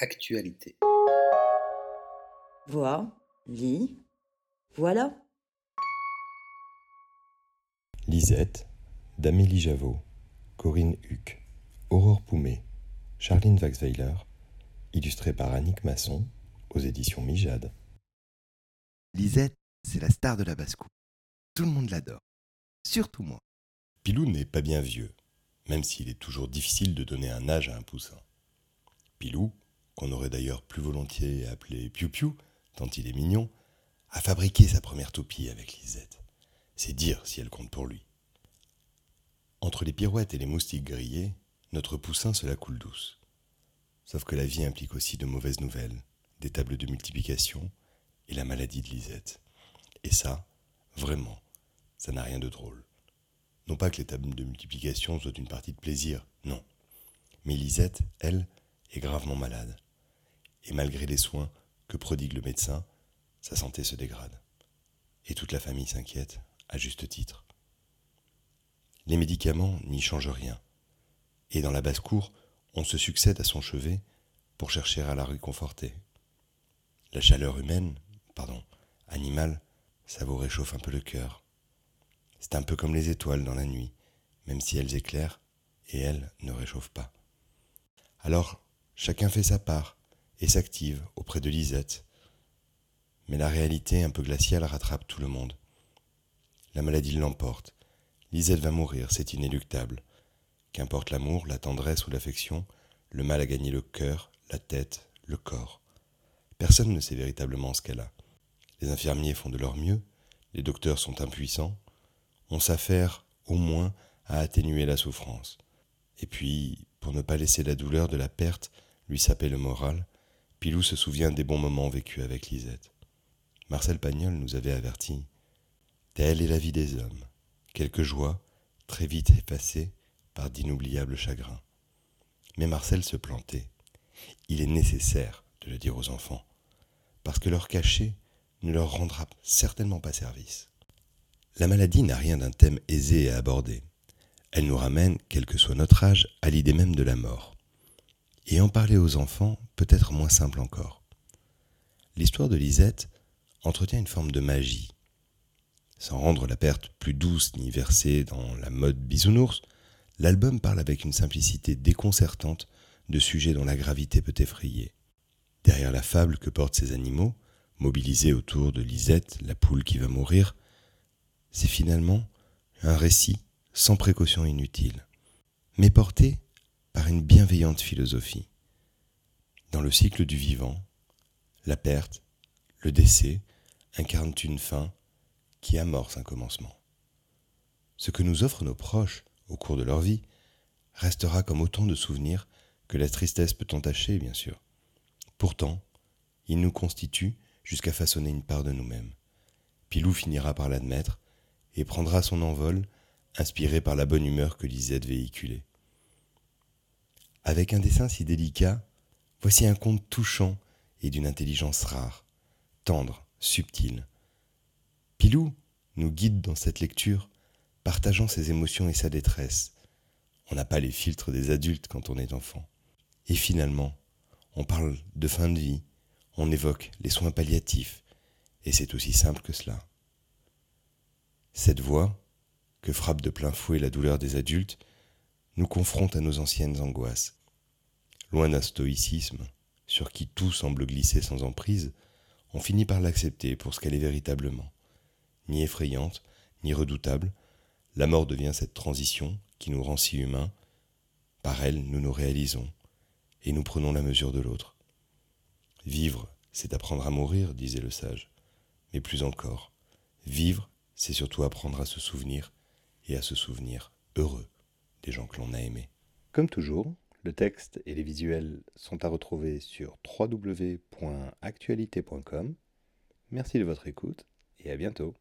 Actualité. Vois, lis, voilà. Lisette, d'Amélie Javot, Corinne Huck, Aurore Poumet, Charline Waxweiler, illustré par Annick Masson, aux éditions Mijade. Lisette, c'est la star de la basse-cour. Tout le monde l'adore. Surtout moi. Pilou n'est pas bien vieux, même s'il est toujours difficile de donner un âge à un poussin. Pilou, qu'on aurait d'ailleurs plus volontiers appelé Piu Piu, tant il est mignon, a fabriqué sa première toupie avec Lisette. C'est dire si elle compte pour lui. Entre les pirouettes et les moustiques grillés, notre poussin se la coule douce. Sauf que la vie implique aussi de mauvaises nouvelles, des tables de multiplication et la maladie de Lisette. Et ça, vraiment, ça n'a rien de drôle. Non pas que les tables de multiplication soient une partie de plaisir, non. Mais Lisette, elle, est gravement malade. Et malgré les soins que prodigue le médecin, sa santé se dégrade. Et toute la famille s'inquiète, à juste titre. Les médicaments n'y changent rien. Et dans la basse-cour, on se succède à son chevet pour chercher à la réconforter. La chaleur humaine, pardon, animale, ça vous réchauffe un peu le cœur. C'est un peu comme les étoiles dans la nuit, même si elles éclairent et elles ne réchauffent pas. Alors, chacun fait sa part et s'active auprès de Lisette. Mais la réalité un peu glaciale rattrape tout le monde. La maladie l'emporte. Lisette va mourir, c'est inéluctable. Qu'importe l'amour, la tendresse ou l'affection, le mal a gagné le cœur, la tête, le corps. Personne ne sait véritablement ce qu'elle a. Les infirmiers font de leur mieux, les docteurs sont impuissants. On s'affaire, au moins, à atténuer la souffrance. Et puis, pour ne pas laisser la douleur de la perte lui saper le moral, Pilou se souvient des bons moments vécus avec Lisette. Marcel Pagnol nous avait avertis. Telle est la vie des hommes. Quelques joies, très vite effacées par d'inoubliables chagrins. Mais Marcel se plantait. Il est nécessaire de le dire aux enfants, parce que leur cachet ne leur rendra certainement pas service. La maladie n'a rien d'un thème aisé à aborder. Elle nous ramène, quel que soit notre âge, à l'idée même de la mort. Et en parler aux enfants peut être moins simple encore. L'histoire de Lisette entretient une forme de magie. Sans rendre la perte plus douce ni versée dans la mode bisounours, l'album parle avec une simplicité déconcertante de sujets dont la gravité peut effrayer. Derrière la fable que portent ces animaux, mobilisés autour de Lisette, la poule qui va mourir, c'est finalement un récit sans précaution inutile, mais porté par une bienveillante philosophie. Dans le cycle du vivant, la perte, le décès incarnent une fin qui amorce un commencement. Ce que nous offrent nos proches au cours de leur vie restera comme autant de souvenirs que la tristesse peut entacher, bien sûr. Pourtant, il nous constitue jusqu'à façonner une part de nous-mêmes. Pilou finira par l'admettre et prendra son envol, inspiré par la bonne humeur que Lisette véhiculait. Avec un dessin si délicat, voici un conte touchant et d'une intelligence rare, tendre, subtile. Pilou nous guide dans cette lecture, partageant ses émotions et sa détresse. On n'a pas les filtres des adultes quand on est enfant. Et finalement, on parle de fin de vie, on évoque les soins palliatifs, et c'est aussi simple que cela. Cette voix, que frappe de plein fouet la douleur des adultes, nous confronte à nos anciennes angoisses. Loin d'un stoïcisme, sur qui tout semble glisser sans emprise, on finit par l'accepter pour ce qu'elle est véritablement. Ni effrayante, ni redoutable, la mort devient cette transition qui nous rend si humains. Par elle, nous nous réalisons, et nous prenons la mesure de l'autre. Vivre, c'est apprendre à mourir, disait le sage. Mais plus encore, vivre, c'est surtout apprendre à se souvenir, et à se souvenir heureux des gens que l'on a aimés. Comme toujours, le texte et les visuels sont à retrouver sur www.actualité.com. Merci de votre écoute et à bientôt.